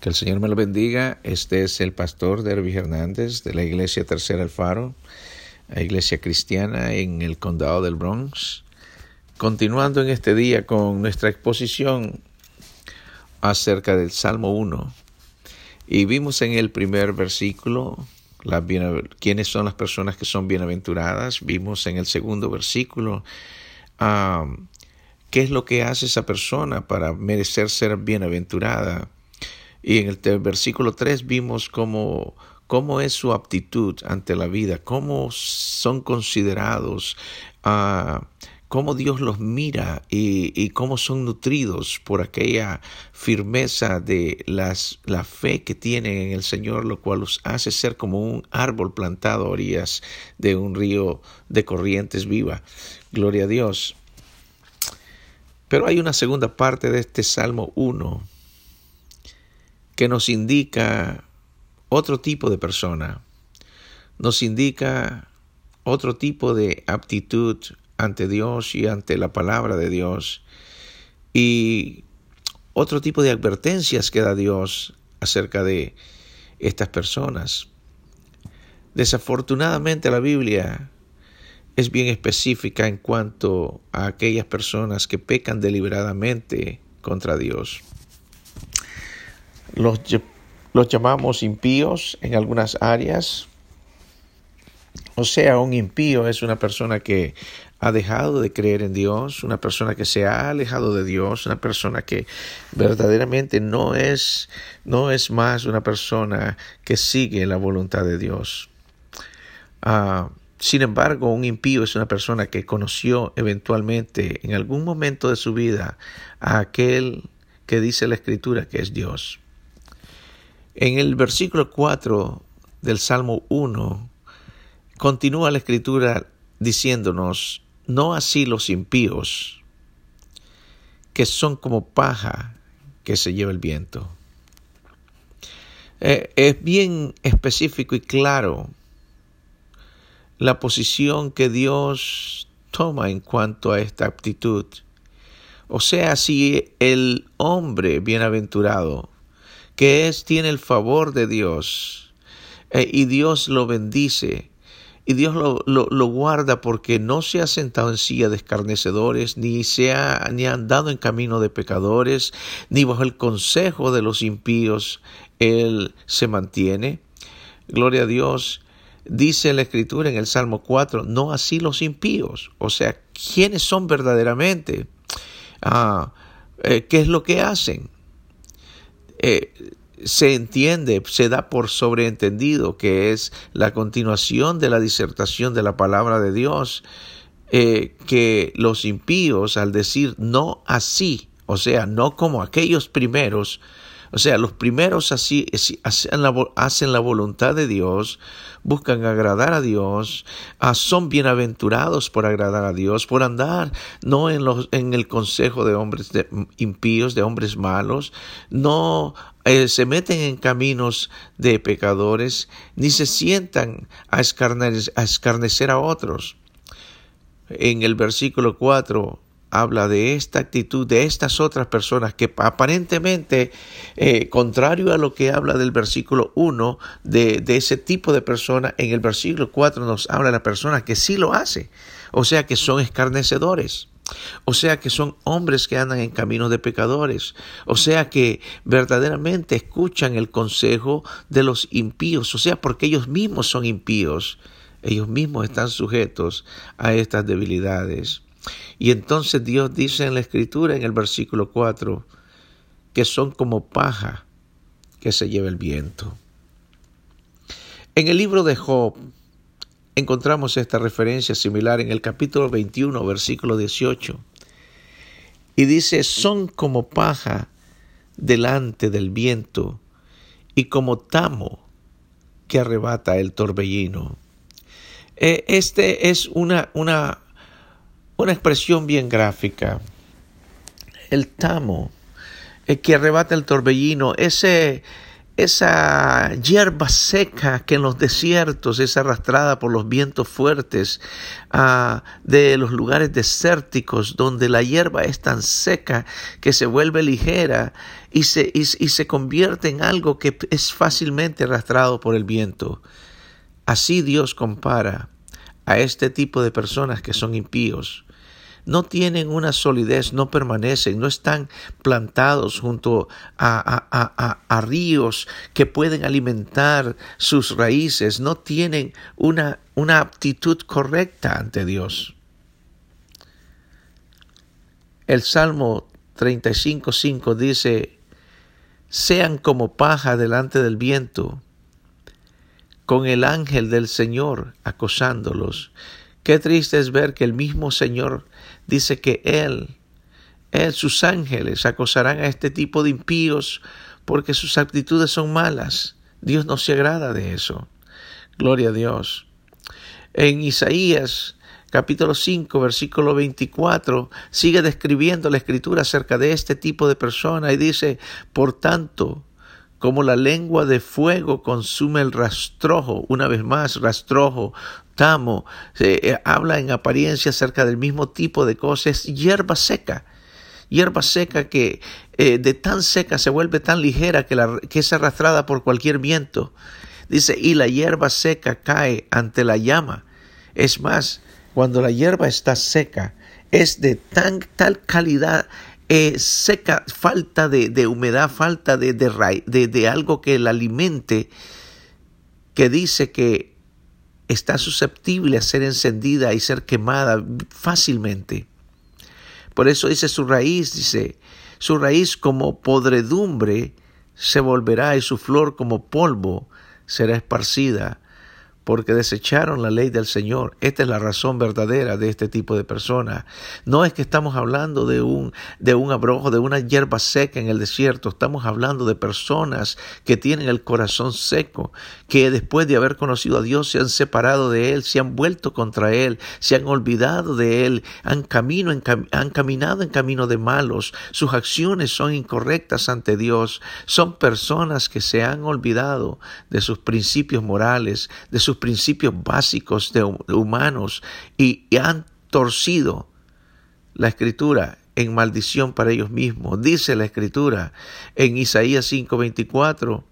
Que el Señor me lo bendiga. Este es el pastor Derby Hernández de la Iglesia Tercera Alfaro, la Iglesia Cristiana en el Condado del Bronx. Continuando en este día con nuestra exposición acerca del Salmo 1. Y vimos en el primer versículo quiénes son las personas que son bienaventuradas. Vimos en el segundo versículo um, qué es lo que hace esa persona para merecer ser bienaventurada. Y en el versículo 3 vimos cómo, cómo es su aptitud ante la vida, cómo son considerados, uh, cómo Dios los mira y, cómo son nutridos por aquella firmeza de las, la fe que tienen en el Señor, lo cual los hace ser como un árbol plantado a orillas de un río de corrientes viva. Gloria a Dios. Pero hay una segunda parte de este Salmo 1 que nos indica otro tipo de persona, nos indica otro tipo de aptitud ante Dios y ante la palabra de Dios y otro tipo de advertencias que da Dios acerca de estas personas. Desafortunadamente la Biblia es bien específica en cuanto a aquellas personas que pecan deliberadamente contra Dios. Los, llamamos impíos en algunas áreas. O sea, un impío es una persona que ha dejado de creer en Dios, una persona que se ha alejado de Dios, una persona que verdaderamente no es, no es más una persona que sigue la voluntad de Dios. Uh, sin embargo, un impío es una persona que conoció eventualmente en algún momento de su vida a aquel que dice la Escritura que es Dios. En el versículo 4 del Salmo 1 continúa la escritura diciéndonos, no así los impíos, que son como paja que se lleva el viento. Eh, es bien específico y claro la posición que Dios toma en cuanto a esta aptitud. O sea, si el hombre bienaventurado que es, tiene el favor de Dios eh, y Dios lo bendice y Dios lo, lo, guarda porque no se ha sentado en silla de escarnecedores, ni se ha ni andado en camino de pecadores, ni bajo el consejo de los impíos, Él se mantiene. Gloria a Dios. Dice la Escritura en el Salmo 4, no así los impíos. O sea, ¿quiénes son verdaderamente? Ah, eh, ¿Qué es lo que hacen? Eh, se entiende, se da por sobreentendido que es la continuación de la disertación de la palabra de Dios, eh, que los impíos al decir no así, o sea, no como aquellos primeros, o sea, los primeros así hacen la, hacen la voluntad de Dios, buscan agradar a Dios, ah, son bienaventurados por agradar a Dios, por andar no en, los, en el consejo de hombres impíos, de hombres malos, no eh, se meten en caminos de pecadores, ni se sientan a, a escarnecer a otros. En el versículo 4 habla de esta actitud de estas otras personas que aparentemente, eh, contrario a lo que habla del versículo 1, de, de, ese tipo de persona, en el versículo 4 nos habla de la persona que sí lo hace, o sea que son escarnecedores. O sea que son hombres que andan en caminos de pecadores. O sea que verdaderamente escuchan el consejo de los impíos. O sea, porque ellos mismos son impíos. Ellos mismos están sujetos a estas debilidades. Y entonces Dios dice en la escritura, en el versículo 4, que son como paja que se lleva el viento. En el libro de Job encontramos esta referencia similar en el capítulo 21, versículo 18. Y dice, son como paja delante del viento y como tamo que arrebata el torbellino. Eh, este es una, una una expresión bien gráfica. El tamo, el que arrebata el torbellino, ese, esa hierba seca que en los desiertos es arrastrada por los vientos fuertes uh, de los lugares desérticos donde la hierba es tan seca que se vuelve ligera y se, y se convierte en algo que es fácilmente arrastrado por el viento. Así Dios compara a este tipo de personas que son impíos no tienen una solidez, no permanecen, no están plantados junto a, ríos que pueden alimentar sus raíces, no tienen una, una aptitud correcta ante Dios. El Salmo 35.5 dice, sean como paja delante del viento, con el ángel del Señor acosándolos. Qué triste es ver que el mismo Señor dice que Él, Él, sus ángeles acosarán a este tipo de impíos porque sus actitudes son malas. Dios no se agrada de eso. Gloria a Dios. En Isaías capítulo 5, versículo 24, sigue describiendo la escritura acerca de este tipo de persona y dice, por tanto, como la lengua de fuego consume el rastrojo, una vez más, rastrojo, tamo, eh, habla en apariencia acerca del mismo tipo de cosas, hierba seca, hierba seca que eh, de tan seca se vuelve tan ligera que, es arrastrada por cualquier viento. Dice, y la hierba seca cae ante la llama. Es más, cuando la hierba está seca, es de tan tal calidad eh, seca, falta de, humedad, falta de, de algo que la alimente, que dice que está susceptible a ser encendida y ser quemada fácilmente. Por eso dice su raíz, dice, su raíz como podredumbre se volverá y su flor como polvo será esparcida porque desecharon la ley del Señor. Esta es la razón verdadera de este tipo de personas. No es que estamos hablando de un, de un abrojo, de una hierba seca en el desierto. Estamos hablando de personas que tienen el corazón seco, que después de haber conocido a Dios se han separado de Él, se han vuelto contra Él, se han olvidado de Él, han, camino han caminado en camino de malos. Sus acciones son incorrectas ante Dios. Son personas que se han olvidado de sus principios morales, de sus principios básicos de, humanos y, han torcido la escritura en maldición para ellos mismos. Dice la escritura en Isaías 5:24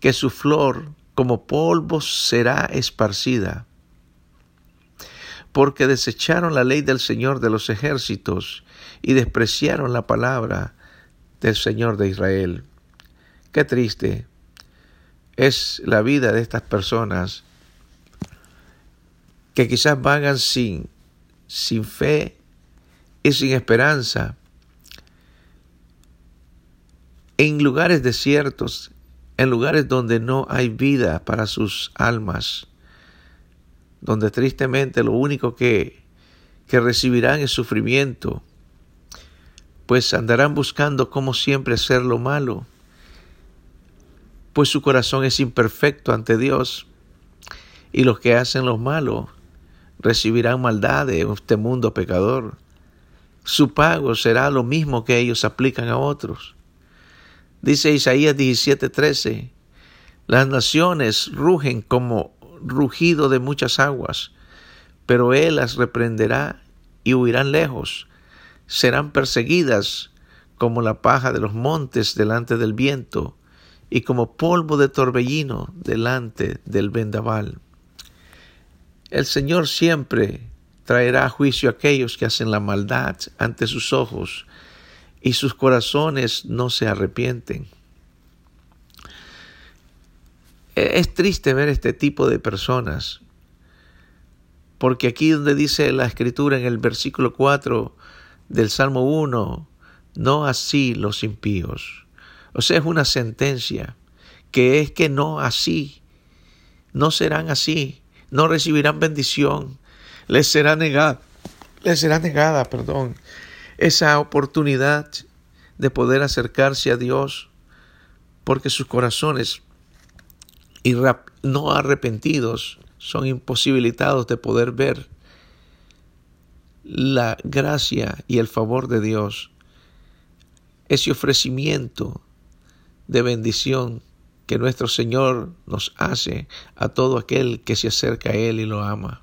que su flor como polvo será esparcida, porque desecharon la ley del Señor de los ejércitos y despreciaron la palabra del Señor de Israel. Qué triste es la vida de estas personas que quizás vagan sin, sin fe y sin esperanza en lugares desiertos, en lugares donde no hay vida para sus almas, donde tristemente lo único que, que recibirán es sufrimiento, pues andarán buscando como siempre hacer lo malo pues su corazón es imperfecto ante Dios. Y los que hacen lo malo recibirán maldad en este mundo pecador. Su pago será lo mismo que ellos aplican a otros. Dice Isaías 17:13, las naciones rugen como rugido de muchas aguas, pero Él las reprenderá y huirán lejos. Serán perseguidas como la paja de los montes delante del viento y como polvo de torbellino delante del vendaval. El Señor siempre traerá a juicio a aquellos que hacen la maldad ante sus ojos y sus corazones no se arrepienten. E-, es triste ver este tipo de personas, porque aquí donde dice la escritura en el versículo 4 del Salmo 1, no así los impíos o sea, es una sentencia que es que no así, no serán así, no recibirán bendición, les será negada, les será negada, perdón, esa oportunidad de poder acercarse a Dios, porque sus corazones no arrepentidos son imposibilitados de poder ver la gracia y el favor de Dios, ese ofrecimiento de bendición que nuestro Señor nos hace a todo aquel que se acerca a Él y lo ama.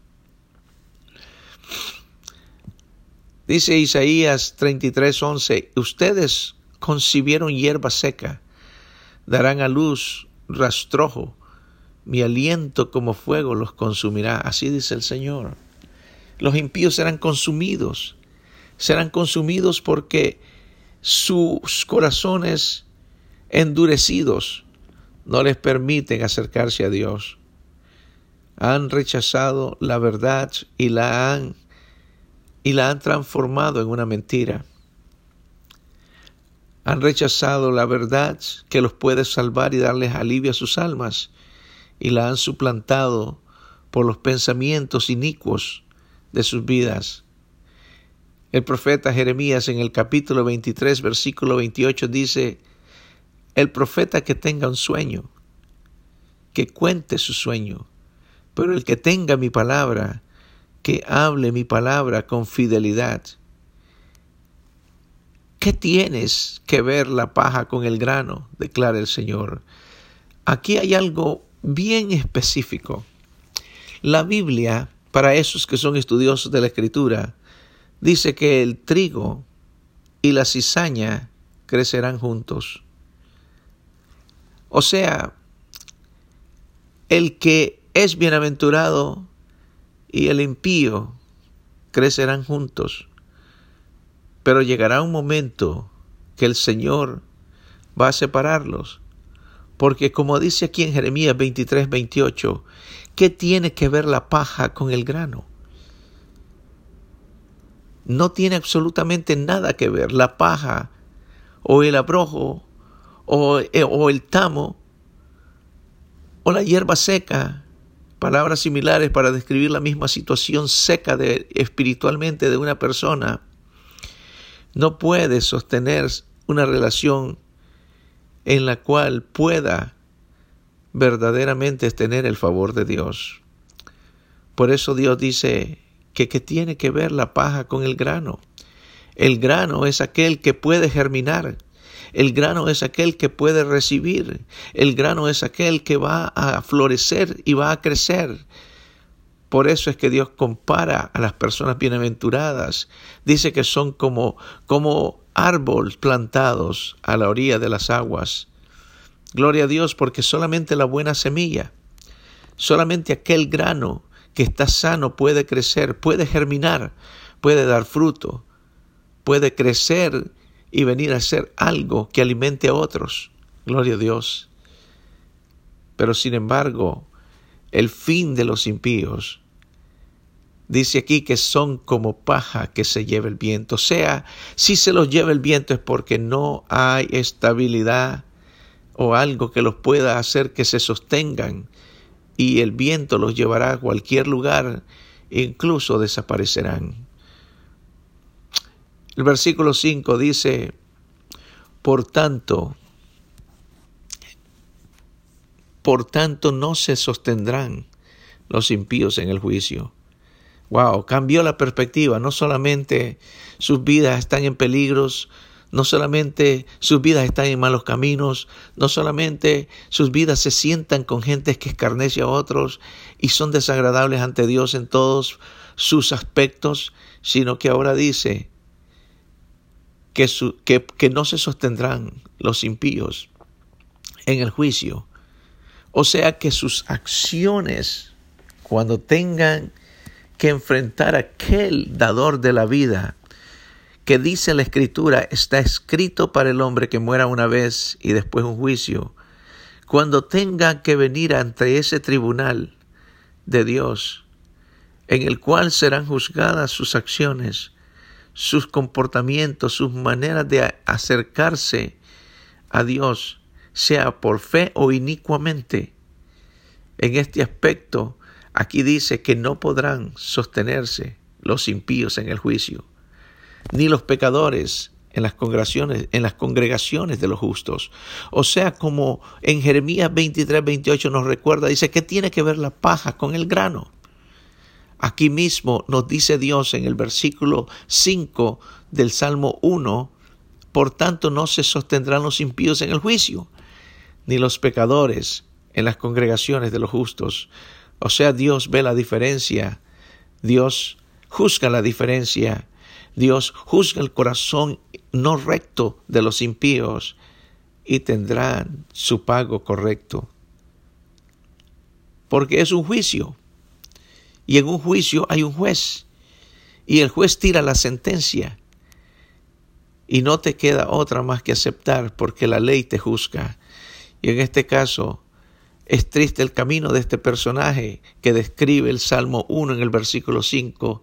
Dice Isaías 33:11, ustedes concibieron hierba seca, darán a luz rastrojo, mi aliento como fuego los consumirá, así dice el Señor. Los impíos serán consumidos, serán consumidos porque sus corazones endurecidos no les permiten acercarse a Dios. Han rechazado la verdad y la han y la han transformado en una mentira. Han rechazado la verdad que los puede salvar y darles alivio a sus almas y la han suplantado por los pensamientos inicuos de sus vidas. El profeta Jeremías en el capítulo 23, versículo 28 dice, el profeta que tenga un sueño, que cuente su sueño, pero el que tenga mi palabra, que hable mi palabra con fidelidad. ¿Qué tienes que ver la paja con el grano? declara el Señor. Aquí hay algo bien específico. La Biblia, para esos que son estudiosos de la Escritura, dice que el trigo y la cizaña crecerán juntos. O sea, el que es bienaventurado y el impío crecerán juntos. Pero llegará un momento que el Señor va a separarlos. Porque como dice aquí en Jeremías 23, 28, ¿qué tiene que ver la paja con el grano? No tiene absolutamente nada que ver. La paja o el abrojo eh, o, el tamo o la hierba seca, palabras similares para describir la misma situación seca de, espiritualmente de una persona, no puede sostener una relación en la cual pueda verdaderamente tener el favor de Dios. Por eso Dios dice que, que tiene que ver la paja con el grano. El grano es aquel que puede germinar, el grano es aquel que puede recibir. El grano es aquel que va a florecer y va a crecer. Por eso es que Dios compara a las personas bienaventuradas. Dice que son como, como árboles plantados a la orilla de las aguas. Gloria a Dios porque solamente la buena semilla, solamente aquel grano que está sano puede crecer, puede germinar, puede dar fruto, puede crecer y venir a hacer algo que alimente a otros. Gloria a Dios. Pero sin embargo, el fin de los impíos dice aquí que son como paja que se lleva el viento. O sea, si se los lleva el viento es porque no hay estabilidad o algo que los pueda hacer que se sostengan y el viento los llevará a cualquier lugar incluso desaparecerán. El versículo 5 dice, por tanto, por tanto no se sostendrán los impíos en el juicio. Wow, cambió la perspectiva. No solamente sus vidas están en peligros, no solamente sus vidas están en malos caminos, no solamente sus vidas se sientan con gente que escarnece a otros y son desagradables ante Dios en todos sus aspectos, sino que ahora dice, que, que no se sostendrán los impíos en el juicio. O sea que sus acciones, cuando tengan que enfrentar a aquel dador de la vida, que dice la escritura, está escrito para el hombre que muera una vez y después un juicio, cuando tengan que venir ante ese tribunal de Dios, en el cual serán juzgadas sus acciones, sus comportamientos, sus maneras de acercarse a Dios, sea por fe o inicuamente. En este aspecto, aquí dice que no podrán sostenerse los impíos en el juicio, ni los pecadores en las congregaciones, congregaciones de los justos. O sea, como en Jeremías 23, 28 nos recuerda, dice, ¿qué tiene que ver la paja con el grano? Aquí mismo nos dice Dios en el versículo 5 del Salmo 1, por tanto no se sostendrán los impíos en el juicio. ni los pecadores en las congregaciones de los justos. O sea, Dios ve la diferencia, Dios juzga la diferencia, Dios juzga el corazón no recto de los impíos y tendrán su pago correcto. Porque es un juicio. Y en un juicio hay un juez. Y el juez tira la sentencia. Y no te queda otra más que aceptar porque la ley te juzga. Y en este caso es triste el camino de este personaje que describe el Salmo 1 en el versículo 5,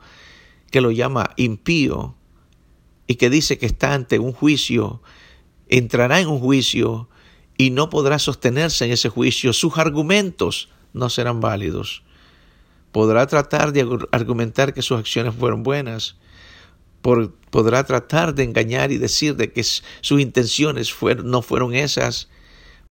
que lo llama impío y que dice que está ante un juicio, entrará en un juicio y no podrá sostenerse en ese juicio. Sus argumentos no serán válidos. Podrá tratar de argumentar que sus acciones fueron buenas, podrá tratar de engañar y decir de que sus intenciones no fueron esas,